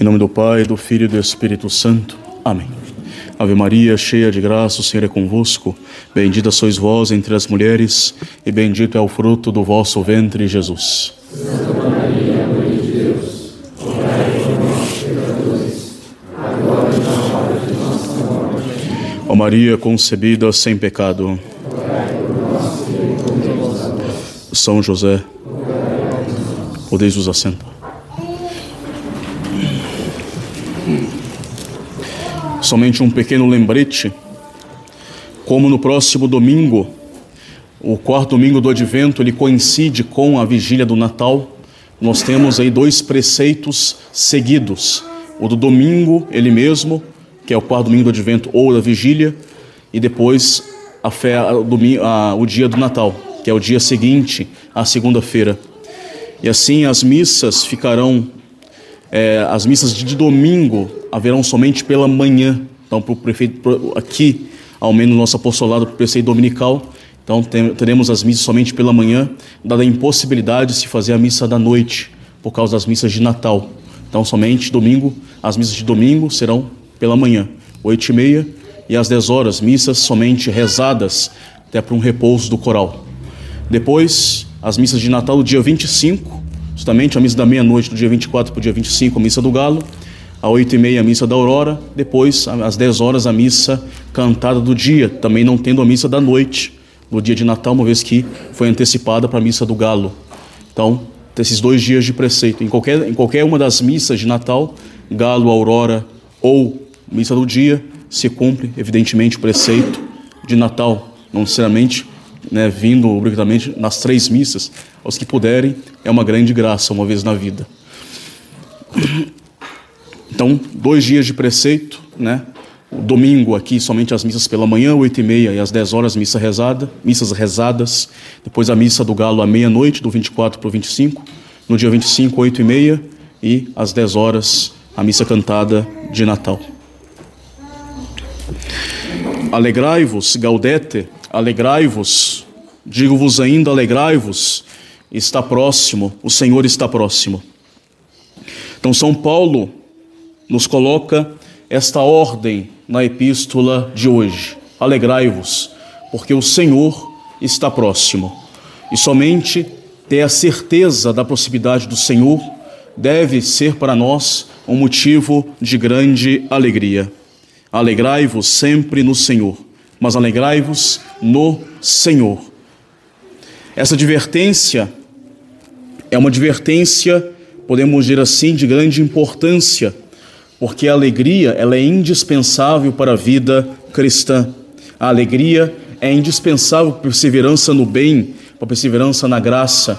Em nome do Pai, do Filho e do Espírito Santo. Amém. Ave Maria, cheia de graça, o Senhor é convosco. Bendita sois vós entre as mulheres, e bendito é o fruto do vosso ventre, Jesus. Santa Maria, Mãe de Deus, rogai por nós, pecadores, agora e na hora de nossa morte. Ó Maria concebida sem pecado. São José, podeis vos assentar. Somente um pequeno lembrete, como no próximo domingo, o quarto domingo do Advento, ele coincide com a vigília do Natal, nós temos aí dois preceitos seguidos. O do domingo, ele mesmo, que é o quarto domingo do Advento ou da vigília, e depois a fé, a, a, o dia do Natal, que é o dia seguinte à segunda-feira. E assim as missas ficarão é, as missas de domingo haverão somente pela manhã. Então, para o prefeito, aqui, ao menos no nosso apostolado, para o preceito dominical, então teremos as missas somente pela manhã, dada a impossibilidade de se fazer a missa da noite, por causa das missas de Natal. Então, somente domingo, as missas de domingo serão pela manhã, oito e meia, e às dez horas, missas somente rezadas, até para um repouso do coral. Depois, as missas de Natal do dia 25, justamente a missa da meia-noite do dia 24 para o dia 25, a missa do galo, às 8 e meia a missa da aurora, depois às 10 horas a missa cantada do dia, também não tendo a missa da noite, no dia de Natal, uma vez que foi antecipada para a missa do galo. Então, esses dois dias de preceito, em qualquer, em qualquer uma das missas de Natal, galo, aurora ou missa do dia, se cumpre, evidentemente, o preceito de Natal, não necessariamente né, vindo obrigatoriamente nas três missas, aos que puderem, é uma grande graça uma vez na vida. Então, dois dias de preceito, né? O domingo aqui somente as missas pela manhã, oito e meia e às dez horas missa rezada, missas rezadas. Depois a missa do galo à meia-noite, do 24 para o 25. No dia 25, oito e meia e às dez horas a missa cantada de Natal. Alegrai-vos, gaudete, alegrai-vos, digo-vos ainda, alegrai-vos, está próximo, o Senhor está próximo. Então, São Paulo nos coloca esta ordem na epístola de hoje: alegrai-vos, porque o Senhor está próximo. E somente ter a certeza da proximidade do Senhor deve ser para nós um motivo de grande alegria. Alegrai-vos sempre no Senhor mas alegrai-vos no Senhor. Essa advertência é uma advertência, podemos dizer assim, de grande importância, porque a alegria ela é indispensável para a vida cristã. A alegria é indispensável para a perseverança no bem, para a perseverança na graça.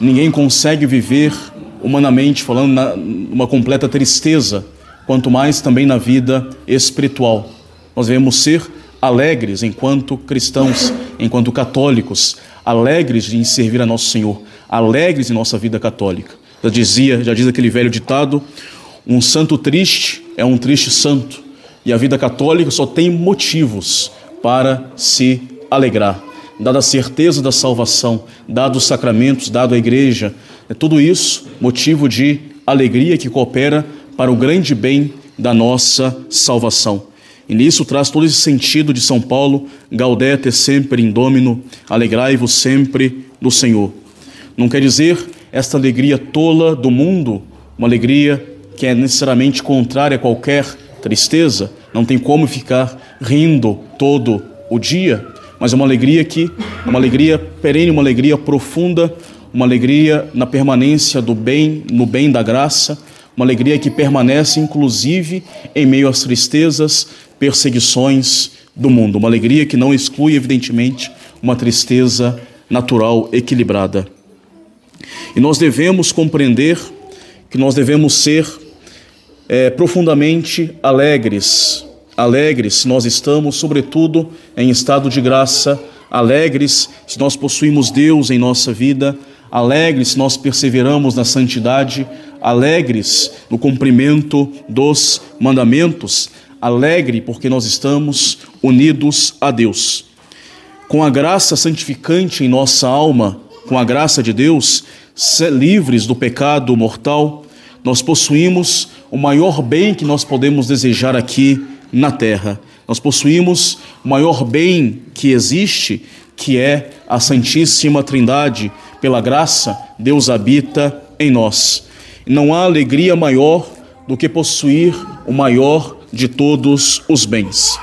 Ninguém consegue viver, humanamente falando, numa completa tristeza, quanto mais também na vida espiritual. Nós devemos ser alegres enquanto cristãos, enquanto católicos, alegres em servir a nosso Senhor, alegres em nossa vida católica. Já dizia, já diz aquele velho ditado, um santo triste é um triste santo, e a vida católica só tem motivos para se alegrar. Dada a certeza da salvação, dado os sacramentos, dado a igreja, é tudo isso motivo de alegria que coopera para o grande bem da nossa salvação. E nisso traz todo esse sentido de São Paulo, gaudete sempre in domino, alegrai-vos sempre no Senhor. Não quer dizer esta alegria tola do mundo, uma alegria que é necessariamente contrária a qualquer tristeza, não tem como ficar rindo todo o dia, mas é uma alegria que uma alegria perene, uma alegria profunda, uma alegria na permanência do bem, no bem da graça, uma alegria que permanece inclusive em meio às tristezas, perseguições do mundo. Uma alegria que não exclui, evidentemente, uma tristeza natural equilibrada. E nós devemos compreender que nós devemos ser é, profundamente alegres, alegres se nós estamos, sobretudo, em estado de graça, alegres se nós possuímos Deus em nossa vida, alegres se nós perseveramos na santidade, alegres no cumprimento dos mandamentos, alegre porque nós estamos unidos a Deus. Com a graça santificante em nossa alma, com a graça de Deus, livres do pecado mortal, nós possuímos o maior bem que nós podemos desejar aqui na terra. Nós possuímos o maior bem que existe, que é a Santíssima Trindade. Pela graça, Deus habita em nós. Não há alegria maior do que possuir o maior de todos os bens.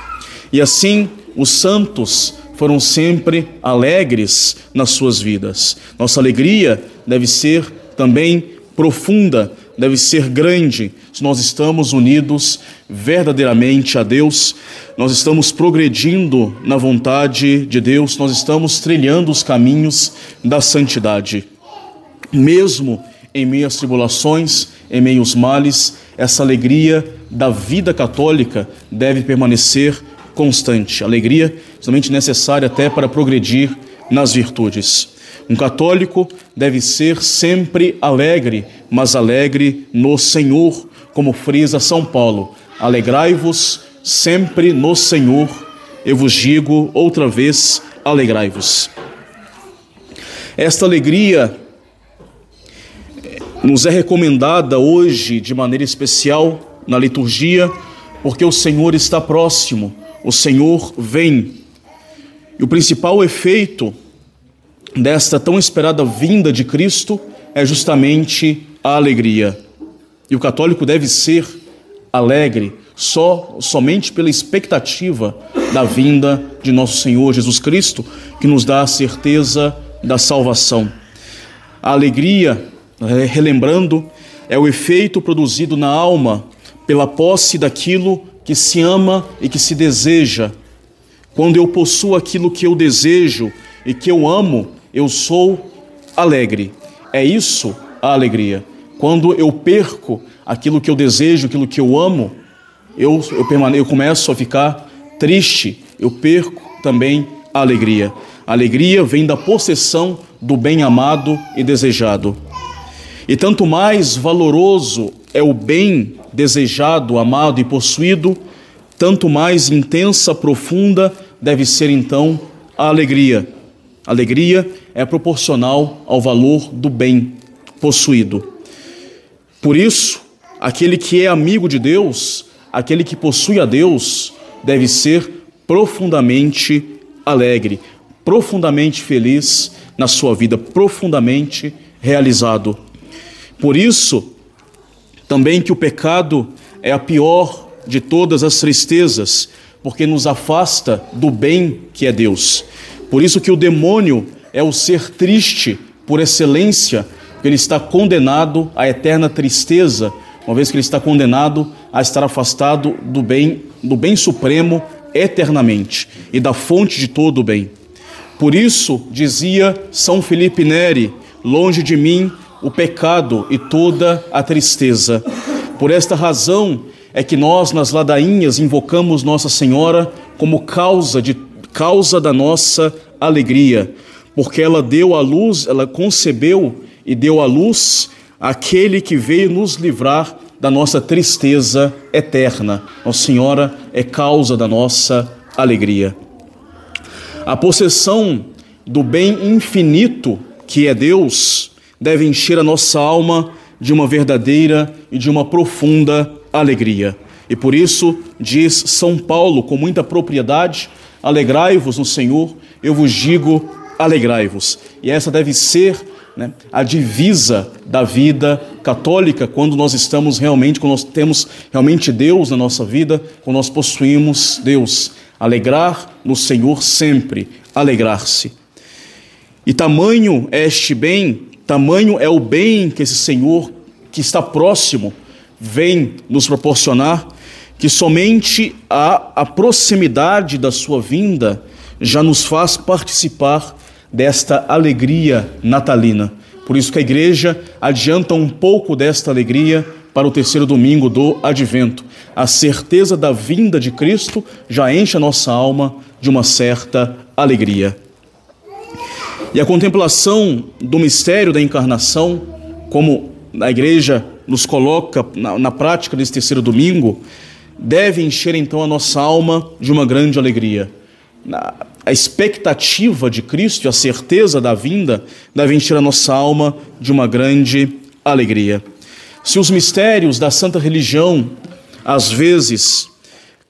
E assim, os santos foram sempre alegres nas suas vidas. Nossa alegria deve ser também profunda, deve ser grande, se nós estamos unidos verdadeiramente a Deus, nós estamos progredindo na vontade de Deus, nós estamos trilhando os caminhos da santidade. Mesmo em meio às tribulações, em meio aos males, essa alegria da vida católica deve permanecer constante. Alegria somente necessária até para progredir nas virtudes. Um católico deve ser sempre alegre, mas alegre no Senhor, como frisa São Paulo. Alegrai-vos sempre no Senhor. Eu vos digo outra vez: alegrai-vos. Esta alegria nos é recomendada hoje de maneira especial na liturgia, porque o Senhor está próximo, o Senhor vem. E o principal efeito desta tão esperada vinda de Cristo é justamente a alegria. E o católico deve ser alegre só somente pela expectativa da vinda de nosso Senhor Jesus Cristo, que nos dá a certeza da salvação. A alegria é, relembrando, é o efeito produzido na alma pela posse daquilo que se ama e que se deseja. Quando eu possuo aquilo que eu desejo e que eu amo, eu sou alegre. É isso a alegria. Quando eu perco aquilo que eu desejo, aquilo que eu amo, eu, eu, permane eu começo a ficar triste, eu perco também a alegria. A alegria vem da possessão do bem amado e desejado. E tanto mais valoroso é o bem desejado, amado e possuído, tanto mais intensa, profunda deve ser então a alegria. A alegria é proporcional ao valor do bem possuído. Por isso, aquele que é amigo de Deus, aquele que possui a Deus, deve ser profundamente alegre, profundamente feliz na sua vida, profundamente realizado. Por isso, também que o pecado é a pior de todas as tristezas, porque nos afasta do bem que é Deus. Por isso que o demônio é o ser triste por excelência, porque ele está condenado à eterna tristeza, uma vez que ele está condenado a estar afastado do bem, do bem supremo eternamente e da fonte de todo o bem. Por isso dizia São Felipe Neri: longe de mim o pecado e toda a tristeza. Por esta razão é que nós nas ladainhas invocamos Nossa Senhora como causa de causa da nossa alegria, porque ela deu à luz, ela concebeu e deu à luz aquele que veio nos livrar da nossa tristeza eterna. Nossa Senhora é causa da nossa alegria. A possessão do bem infinito que é Deus deve encher a nossa alma de uma verdadeira e de uma profunda alegria. E por isso diz São Paulo com muita propriedade: alegrai-vos no Senhor, eu vos digo, alegrai-vos. E essa deve ser né, a divisa da vida católica quando nós estamos realmente, quando nós temos realmente Deus na nossa vida, quando nós possuímos Deus. Alegrar no Senhor sempre, alegrar-se. E tamanho é este bem Tamanho é o bem que esse Senhor, que está próximo, vem nos proporcionar, que somente a, a proximidade da sua vinda já nos faz participar desta alegria natalina. Por isso que a igreja adianta um pouco desta alegria para o terceiro domingo do advento. A certeza da vinda de Cristo já enche a nossa alma de uma certa alegria. E a contemplação do mistério da encarnação, como a igreja nos coloca na, na prática desse terceiro domingo, deve encher então a nossa alma de uma grande alegria. A expectativa de Cristo a certeza da vinda deve encher a nossa alma de uma grande alegria. Se os mistérios da santa religião, às vezes,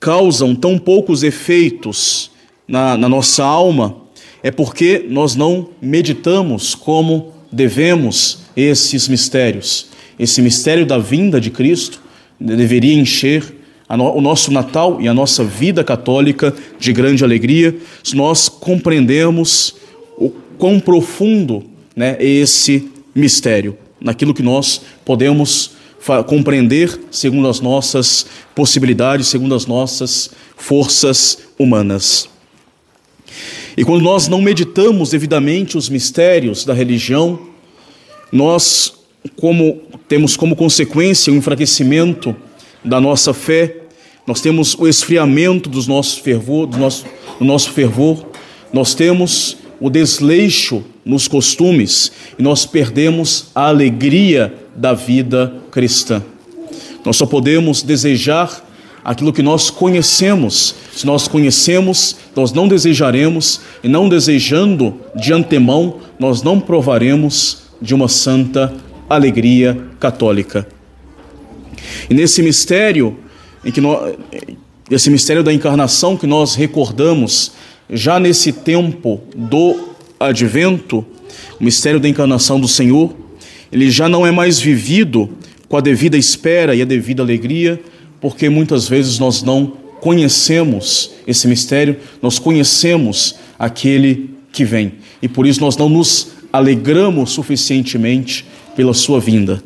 causam tão poucos efeitos na, na nossa alma, é porque nós não meditamos como devemos esses mistérios. Esse mistério da vinda de Cristo deveria encher o nosso Natal e a nossa vida católica de grande alegria, nós compreendemos o quão profundo né, é esse mistério, naquilo que nós podemos compreender segundo as nossas possibilidades, segundo as nossas forças humanas. E quando nós não meditamos devidamente os mistérios da religião, nós como temos como consequência o enfraquecimento da nossa fé, nós temos o esfriamento dos nossos fervor, do nosso, do nosso fervor, nós temos o desleixo nos costumes e nós perdemos a alegria da vida cristã. Nós só podemos desejar aquilo que nós conhecemos. Se nós conhecemos, nós não desejaremos, e não desejando de antemão, nós não provaremos de uma santa alegria católica. E nesse mistério, em que nós, esse mistério da encarnação que nós recordamos já nesse tempo do advento, o mistério da encarnação do Senhor, ele já não é mais vivido com a devida espera e a devida alegria, porque muitas vezes nós não conhecemos esse mistério, nós conhecemos aquele que vem, e por isso nós não nos alegramos suficientemente pela sua vinda.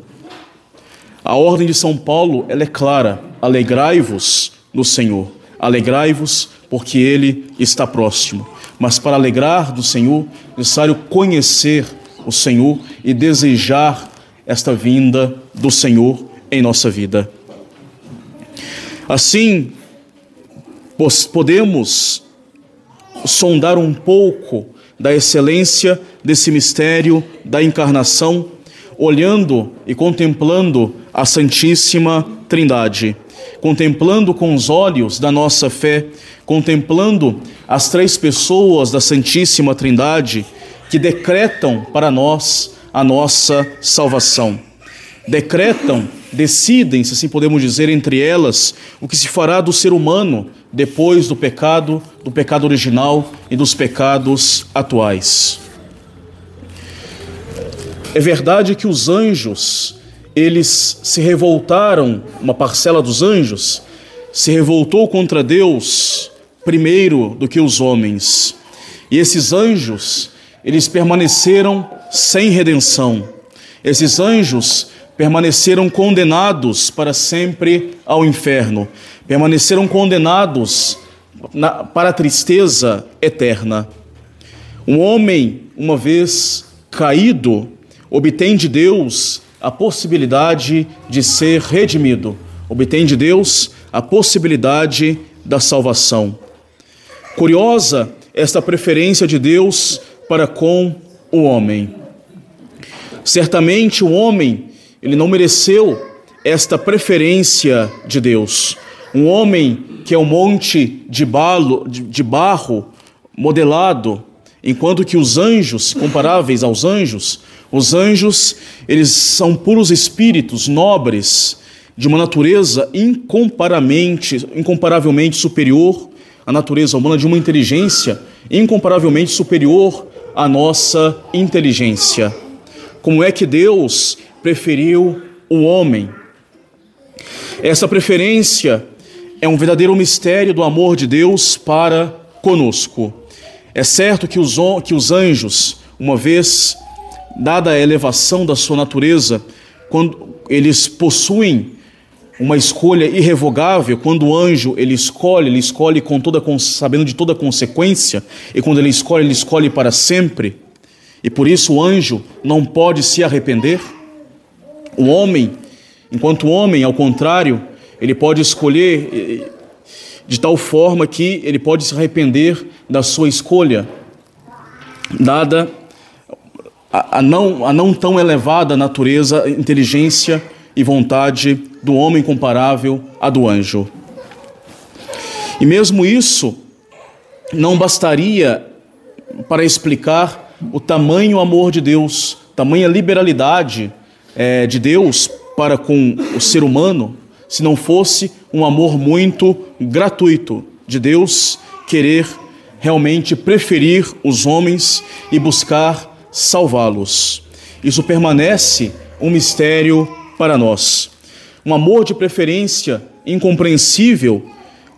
A ordem de São Paulo, ela é clara: alegrai-vos no Senhor. Alegrai-vos porque ele está próximo. Mas para alegrar do Senhor, é necessário conhecer o Senhor e desejar esta vinda do Senhor em nossa vida. Assim, podemos sondar um pouco da excelência desse mistério da encarnação, olhando e contemplando a Santíssima Trindade, contemplando com os olhos da nossa fé, contemplando as três pessoas da Santíssima Trindade que decretam para nós a nossa salvação. Decretam, decidem, se assim podemos dizer, entre elas, o que se fará do ser humano depois do pecado, do pecado original e dos pecados atuais. É verdade que os anjos, eles se revoltaram, uma parcela dos anjos se revoltou contra Deus primeiro do que os homens. E esses anjos, eles permaneceram sem redenção. Esses anjos permaneceram condenados para sempre ao inferno, permaneceram condenados na, para a tristeza eterna. Um homem, uma vez caído, obtém de Deus a possibilidade de ser redimido, obtém de Deus a possibilidade da salvação. Curiosa esta preferência de Deus para com o homem. Certamente o homem, ele não mereceu esta preferência de Deus. Um homem que é um monte de, balo, de, de barro modelado, enquanto que os anjos, comparáveis aos anjos, os anjos, eles são puros espíritos nobres, de uma natureza incomparavelmente, incomparavelmente superior à natureza humana, de uma inteligência incomparavelmente superior à nossa inteligência. Como é que Deus preferiu o homem? Essa preferência é um verdadeiro mistério do amor de Deus para conosco. É certo que os, que os anjos, uma vez dada a elevação da sua natureza, quando eles possuem uma escolha irrevogável, quando o anjo ele escolhe, ele escolhe com toda sabendo de toda consequência, e quando ele escolhe, ele escolhe para sempre. E por isso o anjo não pode se arrepender. O homem, enquanto o homem, ao contrário, ele pode escolher eh, de tal forma que ele pode se arrepender da sua escolha, dada a, a, não, a não tão elevada natureza, inteligência e vontade do homem comparável à do anjo. E mesmo isso não bastaria para explicar o tamanho amor de Deus, tamanha liberalidade é, de Deus para com o ser humano se não fosse um amor muito gratuito de Deus querer realmente preferir os homens e buscar salvá-los. Isso permanece um mistério para nós. Um amor de preferência incompreensível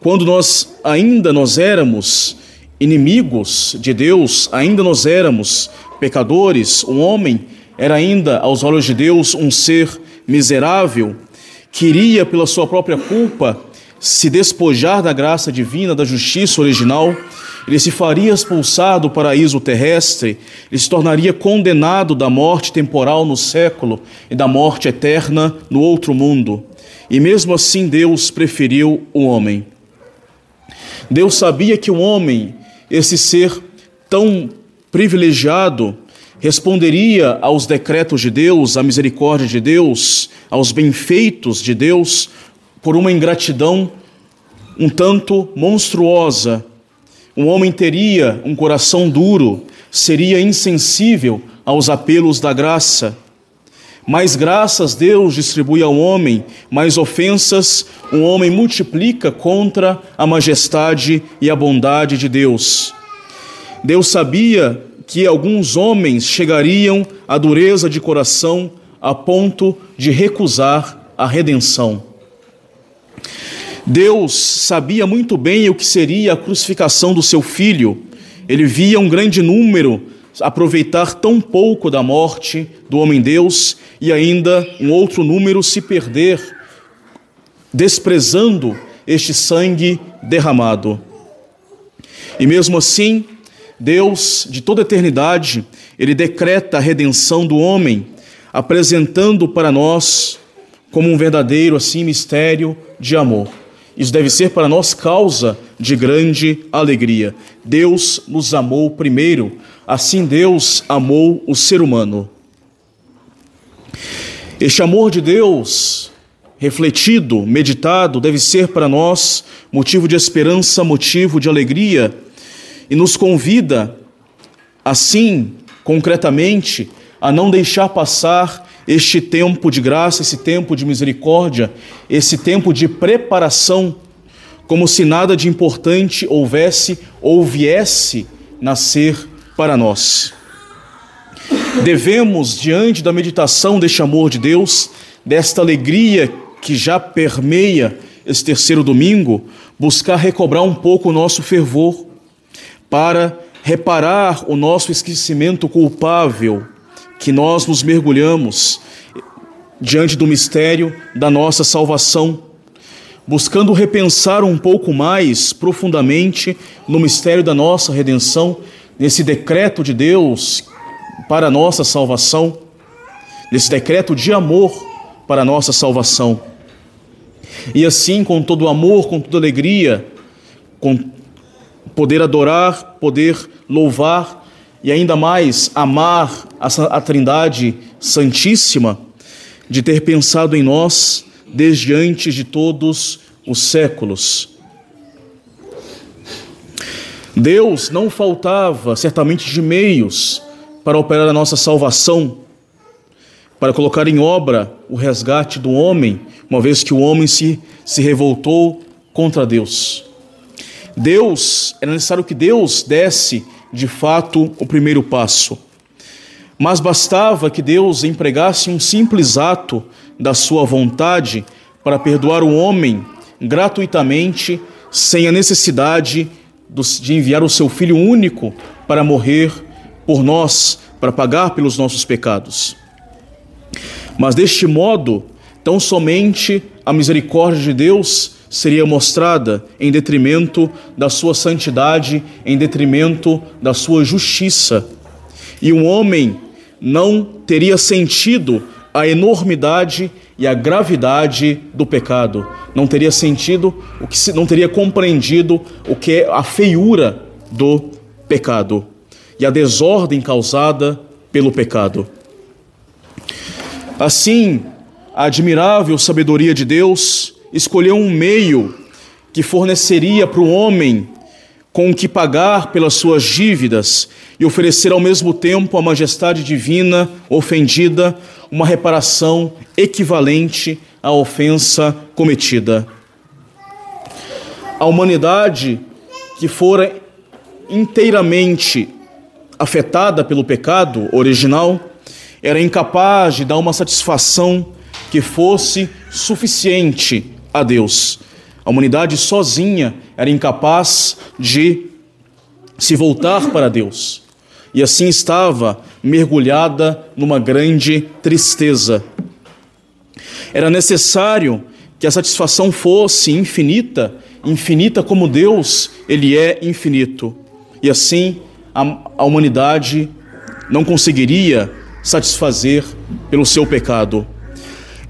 quando nós ainda nós éramos inimigos de Deus, ainda nós éramos pecadores, o homem era ainda aos olhos de Deus um ser miserável, queria pela sua própria culpa se despojar da graça divina, da justiça original, ele se faria expulsar do paraíso terrestre, ele se tornaria condenado da morte temporal no século e da morte eterna no outro mundo. E mesmo assim Deus preferiu o homem. Deus sabia que o homem, esse ser tão privilegiado, responderia aos decretos de Deus, à misericórdia de Deus, aos benfeitos de Deus, por uma ingratidão um tanto monstruosa. Um homem teria um coração duro, seria insensível aos apelos da graça. Mais graças Deus distribui ao homem, mais ofensas o homem multiplica contra a majestade e a bondade de Deus. Deus sabia que alguns homens chegariam à dureza de coração a ponto de recusar a redenção. Deus sabia muito bem o que seria a crucificação do seu filho. Ele via um grande número aproveitar tão pouco da morte do homem-deus e ainda um outro número se perder, desprezando este sangue derramado. E mesmo assim, Deus, de toda eternidade, ele decreta a redenção do homem, apresentando para nós como um verdadeiro assim mistério de amor. Isso deve ser para nós causa de grande alegria. Deus nos amou primeiro, assim Deus amou o ser humano. Este amor de Deus, refletido, meditado, deve ser para nós motivo de esperança, motivo de alegria, e nos convida, assim, concretamente, a não deixar passar este tempo de graça, esse tempo de misericórdia, esse tempo de preparação, como se nada de importante houvesse ou viesse nascer para nós. Devemos, diante da meditação deste amor de Deus, desta alegria que já permeia esse terceiro domingo, buscar recobrar um pouco o nosso fervor, para reparar o nosso esquecimento culpável que nós nos mergulhamos diante do mistério da nossa salvação, buscando repensar um pouco mais profundamente no mistério da nossa redenção, nesse decreto de Deus para a nossa salvação, nesse decreto de amor para a nossa salvação. E assim, com todo amor, com toda alegria, com poder adorar, poder louvar e ainda mais amar a Trindade Santíssima, de ter pensado em nós desde antes de todos os séculos. Deus não faltava certamente de meios para operar a nossa salvação, para colocar em obra o resgate do homem, uma vez que o homem se, se revoltou contra Deus. Deus, era necessário que Deus desse de fato o primeiro passo. Mas bastava que Deus empregasse um simples ato da sua vontade para perdoar o homem gratuitamente, sem a necessidade de enviar o seu Filho único para morrer por nós, para pagar pelos nossos pecados. Mas deste modo, tão somente a misericórdia de Deus seria mostrada em detrimento da sua santidade, em detrimento da sua justiça. E um homem não teria sentido a enormidade e a gravidade do pecado, não teria sentido o que não teria compreendido o que é a feiura do pecado e a desordem causada pelo pecado. Assim, a admirável sabedoria de Deus escolheu um meio que forneceria para o homem com que pagar pelas suas dívidas e oferecer ao mesmo tempo à majestade divina ofendida uma reparação equivalente à ofensa cometida. A humanidade que fora inteiramente afetada pelo pecado original era incapaz de dar uma satisfação que fosse suficiente a Deus. A humanidade sozinha era incapaz de se voltar para Deus. E assim estava mergulhada numa grande tristeza. Era necessário que a satisfação fosse infinita, infinita como Deus, ele é infinito. E assim a, a humanidade não conseguiria satisfazer pelo seu pecado.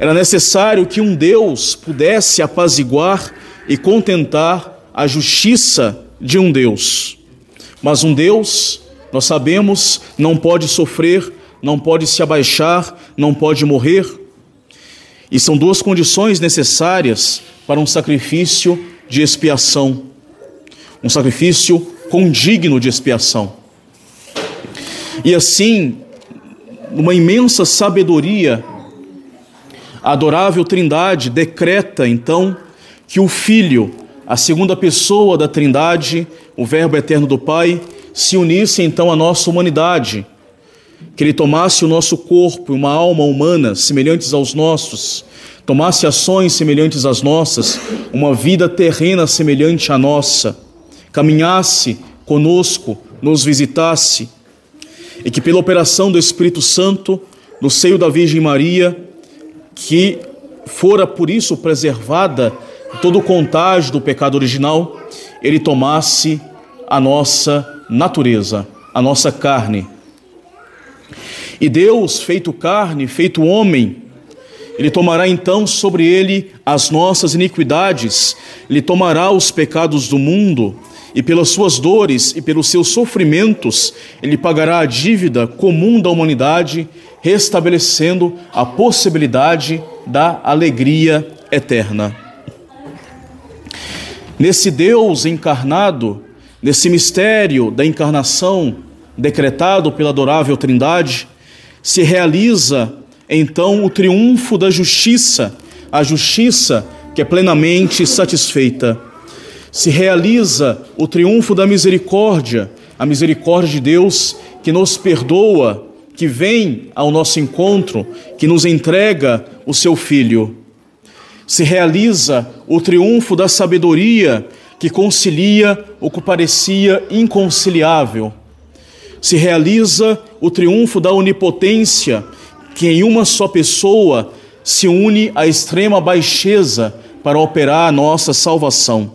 Era necessário que um Deus pudesse apaziguar e contentar a justiça de um Deus. Mas um Deus, nós sabemos, não pode sofrer, não pode se abaixar, não pode morrer. E são duas condições necessárias para um sacrifício de expiação. Um sacrifício condigno de expiação. E assim, numa imensa sabedoria, a adorável Trindade decreta então que o Filho, a segunda pessoa da Trindade, o Verbo eterno do Pai, se unisse então à nossa humanidade, que ele tomasse o nosso corpo e uma alma humana semelhantes aos nossos, tomasse ações semelhantes às nossas, uma vida terrena semelhante à nossa, caminhasse conosco, nos visitasse, e que pela operação do Espírito Santo, no seio da Virgem Maria, que fora por isso preservada todo o contágio do pecado original, ele tomasse a nossa natureza, a nossa carne. E Deus, feito carne, feito homem, ele tomará então sobre ele as nossas iniquidades, ele tomará os pecados do mundo, e pelas suas dores e pelos seus sofrimentos, ele pagará a dívida comum da humanidade restabelecendo a possibilidade da alegria eterna. Nesse Deus encarnado, nesse mistério da encarnação decretado pela adorável Trindade, se realiza então o triunfo da justiça, a justiça que é plenamente satisfeita. Se realiza o triunfo da misericórdia, a misericórdia de Deus que nos perdoa que vem ao nosso encontro, que nos entrega o seu Filho. Se realiza o triunfo da sabedoria que concilia o que parecia inconciliável. Se realiza o triunfo da onipotência que em uma só pessoa se une à extrema baixeza para operar a nossa salvação.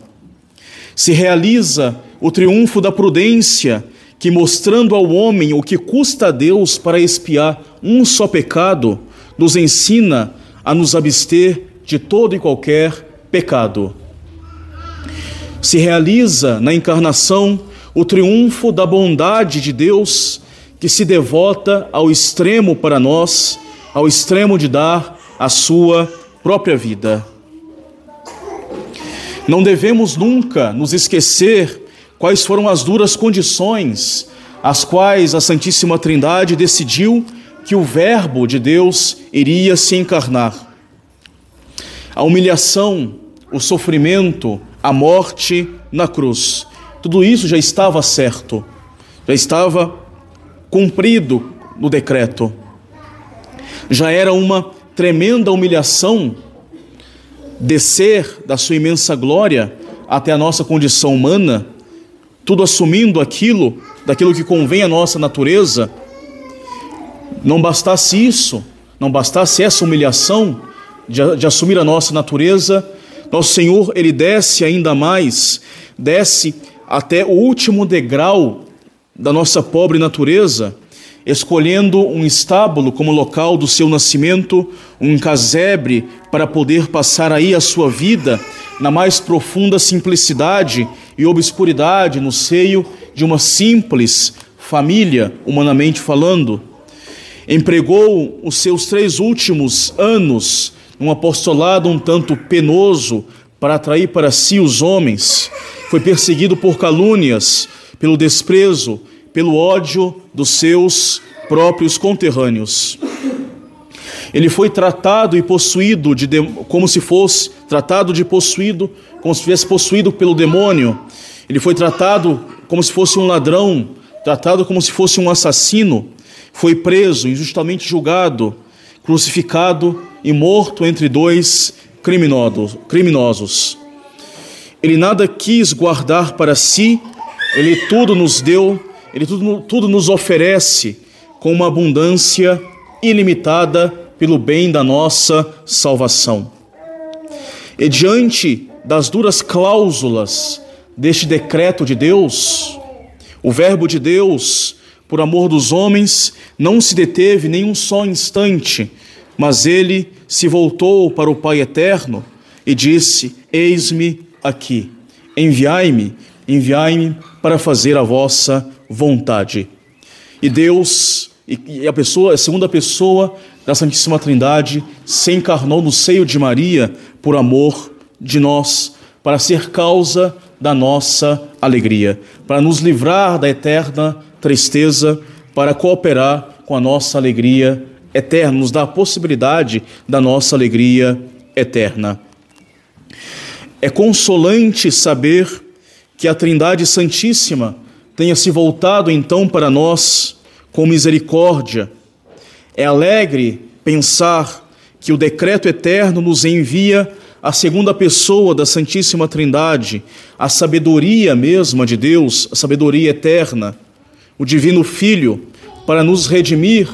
Se realiza o triunfo da prudência que, mostrando ao homem o que custa a Deus para expiar um só pecado, nos ensina a nos abster de todo e qualquer pecado. Se realiza na encarnação o triunfo da bondade de Deus que se devota ao extremo para nós, ao extremo de dar a sua própria vida. Não devemos nunca nos esquecer quais foram as duras condições as quais a Santíssima Trindade decidiu que o Verbo de Deus iria se encarnar. A humilhação, o sofrimento, a morte na cruz, tudo isso já estava certo, já estava cumprido no decreto. Já era uma tremenda humilhação descer da sua imensa glória até a nossa condição humana tudo assumindo aquilo, daquilo que convém à nossa natureza, não bastasse isso, não bastasse essa humilhação de, de assumir a nossa natureza, nosso Senhor, Ele desce ainda mais, desce até o último degrau da nossa pobre natureza, escolhendo um estábulo como local do seu nascimento, um casebre para poder passar aí a sua vida na mais profunda simplicidade e obscuridade no seio de uma simples família, humanamente falando. Empregou os seus três últimos anos num apostolado um tanto penoso para atrair para si os homens, foi perseguido por calúnias, pelo desprezo, pelo ódio dos seus próprios conterrâneos. Ele foi tratado e possuído de, como se fosse tratado de possuído, como se tivesse possuído pelo demônio. Ele foi tratado como se fosse um ladrão, tratado como se fosse um assassino. Foi preso, injustamente julgado, crucificado e morto entre dois criminosos. Ele nada quis guardar para si, ele tudo nos deu, ele tudo, tudo nos oferece com uma abundância ilimitada pelo bem da nossa salvação. E diante das duras cláusulas deste decreto de Deus, o Verbo de Deus, por amor dos homens, não se deteve nem um só instante, mas ele se voltou para o Pai eterno e disse: Eis-me aqui, enviai-me, enviai-me para fazer a vossa vontade. E Deus, e a pessoa, a segunda pessoa da Santíssima Trindade, se encarnou no seio de Maria por amor de nós, para ser causa da nossa alegria, para nos livrar da eterna tristeza, para cooperar com a nossa alegria eterna, nos dar a possibilidade da nossa alegria eterna. É consolante saber que a Trindade Santíssima tenha se voltado então para nós com misericórdia. É alegre pensar que o decreto eterno nos envia a segunda pessoa da Santíssima Trindade, a sabedoria mesma de Deus, a sabedoria eterna, o Divino Filho, para nos redimir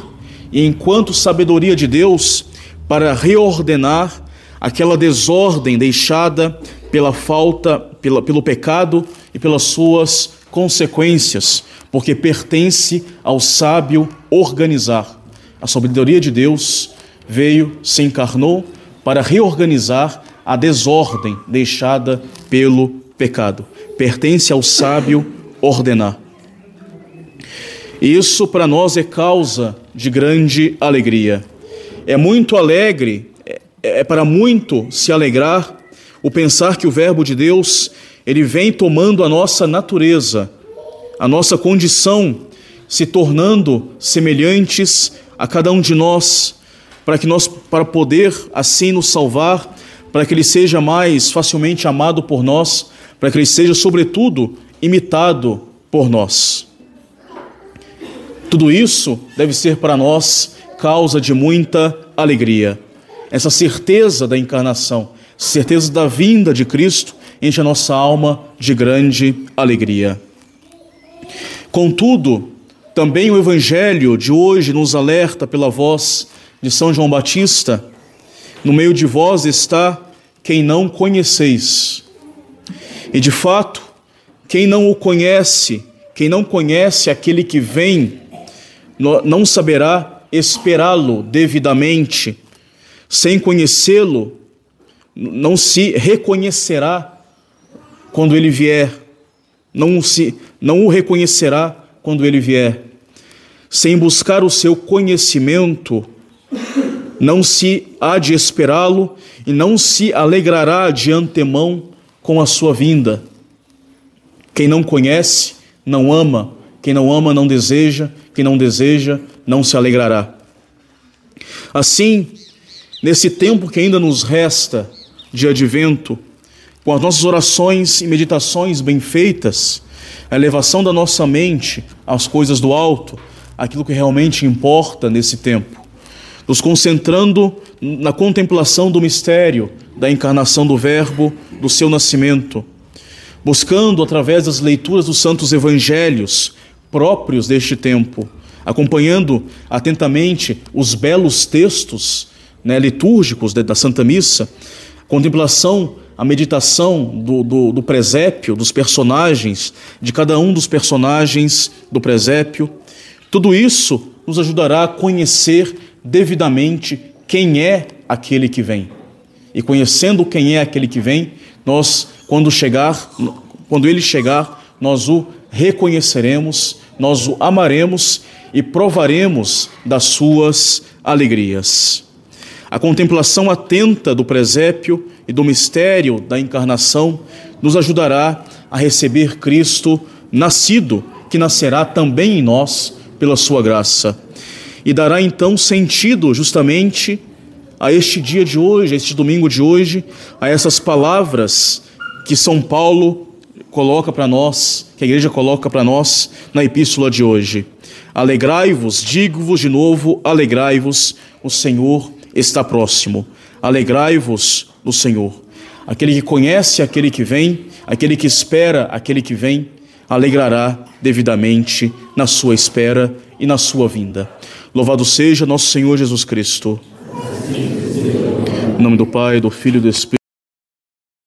e, enquanto sabedoria de Deus, para reordenar aquela desordem deixada pela falta, pela, pelo pecado e pelas suas consequências, porque pertence ao sábio organizar. A sabedoria de Deus veio, se encarnou para reorganizar a desordem deixada pelo pecado. Pertence ao sábio ordenar. Isso para nós é causa de grande alegria. É muito alegre, é, é para muito se alegrar o pensar que o Verbo de Deus ele vem tomando a nossa natureza, a nossa condição, se tornando semelhantes a cada um de nós, para que nós para poder assim nos salvar, para que ele seja mais facilmente amado por nós, para que ele seja sobretudo imitado por nós. Tudo isso deve ser para nós causa de muita alegria. Essa certeza da encarnação, certeza da vinda de Cristo, enche a nossa alma de grande alegria. Contudo, também o Evangelho de hoje nos alerta pela voz de São João Batista: no meio de vós está quem não conheceis. E de fato, quem não o conhece, quem não conhece aquele que vem, não saberá esperá-lo devidamente. Sem conhecê-lo, não se reconhecerá quando ele vier, não, se, não o reconhecerá quando ele vier. Sem buscar o seu conhecimento, não se há de esperá-lo e não se alegrará de antemão com a sua vinda. Quem não conhece, não ama, quem não ama, não deseja, quem não deseja, não se alegrará. Assim, nesse tempo que ainda nos resta de advento, com as nossas orações e meditações bem feitas, a elevação da nossa mente às coisas do alto, aquilo que realmente importa nesse tempo, nos concentrando na contemplação do mistério da encarnação do Verbo, do seu nascimento, buscando através das leituras dos santos evangelhos próprios deste tempo, acompanhando atentamente os belos textos né, litúrgicos da Santa Missa, contemplação a meditação do, do, do, presépio, dos personagens, de cada um dos personagens do presépio. Tudo isso nos ajudará a conhecer devidamente quem é aquele que vem. E conhecendo quem é aquele que vem, nós, quando chegar, quando ele chegar, nós o reconheceremos, nós o amaremos e provaremos das suas alegrias. A contemplação atenta do presépio e do mistério da encarnação, nos ajudará a receber Cristo nascido, que nascerá também em nós pela sua graça. E dará então sentido justamente a este dia de hoje, a este domingo de hoje, a essas palavras que São Paulo coloca para nós, que a igreja coloca para nós na epístola de hoje. Alegrai-vos, digo-vos de novo, alegrai-vos, o Senhor está próximo. Alegrai-vos no Senhor. Aquele que conhece aquele que vem, aquele que espera aquele que vem, alegrará devidamente na sua espera e na sua vinda. Louvado seja nosso Senhor Jesus Cristo. Em nome do Pai, do Filho e do Espírito.